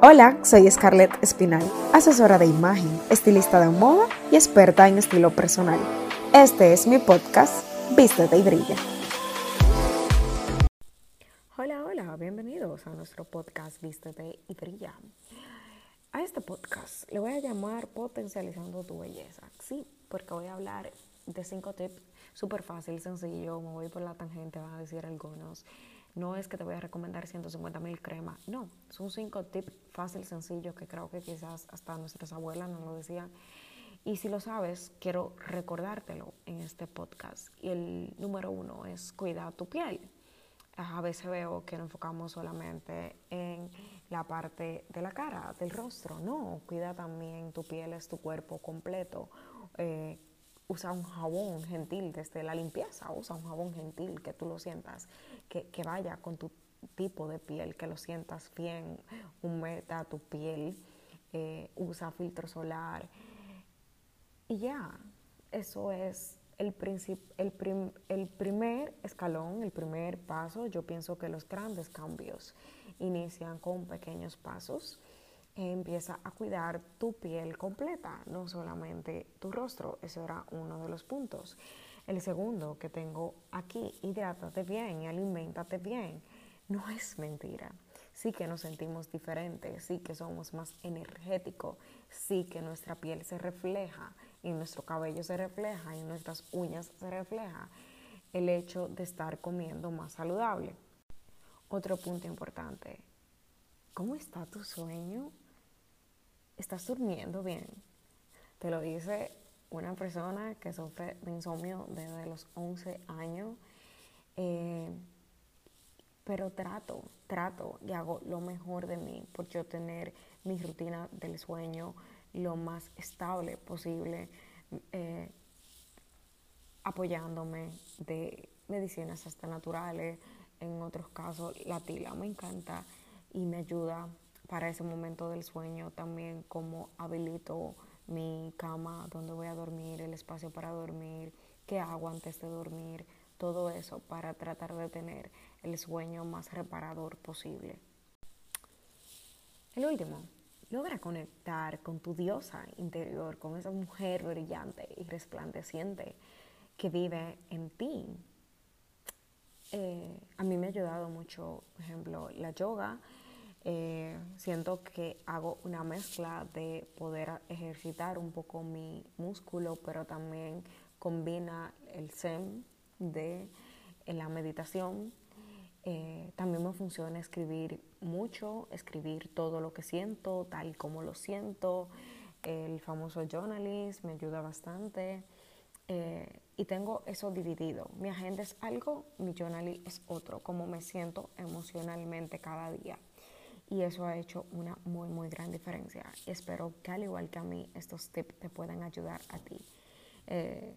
Hola, soy Scarlett Espinal, asesora de imagen, estilista de moda y experta en estilo personal. Este es mi podcast, Vístete y Brilla. Hola, hola, bienvenidos a nuestro podcast Vístete y Brilla. A este podcast le voy a llamar Potencializando tu Belleza. Sí, porque voy a hablar de cinco tips súper fácil, sencillo, me voy por la tangente, van a decir algunos no es que te voy a recomendar 150 mil cremas, no, son cinco tips fácil, sencillos que creo que quizás hasta nuestras abuelas nos lo decían. Y si lo sabes, quiero recordártelo en este podcast. Y el número uno es cuidar tu piel. A veces veo que nos enfocamos solamente en la parte de la cara, del rostro. No, cuida también tu piel, es tu cuerpo completo. Eh, usa un jabón gentil desde la limpieza, usa un jabón gentil que tú lo sientas, que, vaya con tu tipo de piel, que lo sientas bien, humeda tu piel, eh, usa filtro solar. Y ya, eso es el, el, el primer escalón, el primer paso. Yo pienso que los grandes cambios inician con pequeños pasos empieza a cuidar tu piel completa, no solamente tu rostro. Ese era uno de los puntos. El segundo que tengo aquí, hidrátate bien y alimentate bien. No es mentira. Sí que nos sentimos diferentes, sí que somos más energéticos, sí que nuestra piel se refleja y nuestro cabello se refleja y nuestras uñas se refleja el hecho de estar comiendo más saludable. Otro punto importante, ¿cómo está tu sueño? estás durmiendo bien. Te lo dice una persona que sufre de insomnio desde los 11 años. Eh, pero trato, trato y hago lo mejor de mí por yo tener mi rutina del sueño lo más estable posible, eh, apoyándome de medicinas hasta naturales, en otros casos la tila me encanta y me ayuda para ese momento del sueño, también como habilito mi cama, donde voy a dormir, el espacio para dormir, qué hago antes de dormir, todo eso para tratar de tener el sueño más reparador posible. El último, logra conectar con tu diosa interior, con esa mujer brillante y resplandeciente que vive en ti. Eh, a mí me ha ayudado mucho, por ejemplo, la yoga eh, siento que hago una mezcla de poder ejercitar un poco mi músculo, pero también combina el zen de la meditación. Eh, también me funciona escribir mucho, escribir todo lo que siento, tal como lo siento. El famoso journalist me ayuda bastante. Eh, y tengo eso dividido. Mi agenda es algo, mi journal es otro, como me siento emocionalmente cada día y eso ha hecho una muy, muy gran diferencia. Espero que al igual que a mí, estos tips te puedan ayudar a ti. Eh,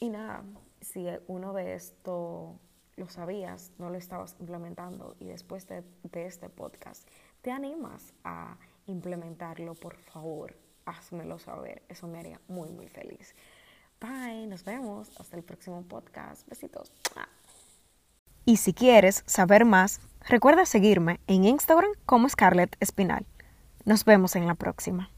y nada, si uno de esto lo sabías, no lo estabas implementando y después de, de este podcast te animas a implementarlo, por favor, házmelo saber. Eso me haría muy, muy feliz. Bye, nos vemos. Hasta el próximo podcast. Besitos. Y si quieres saber más, recuerda seguirme en Instagram como Scarlett Espinal. Nos vemos en la próxima.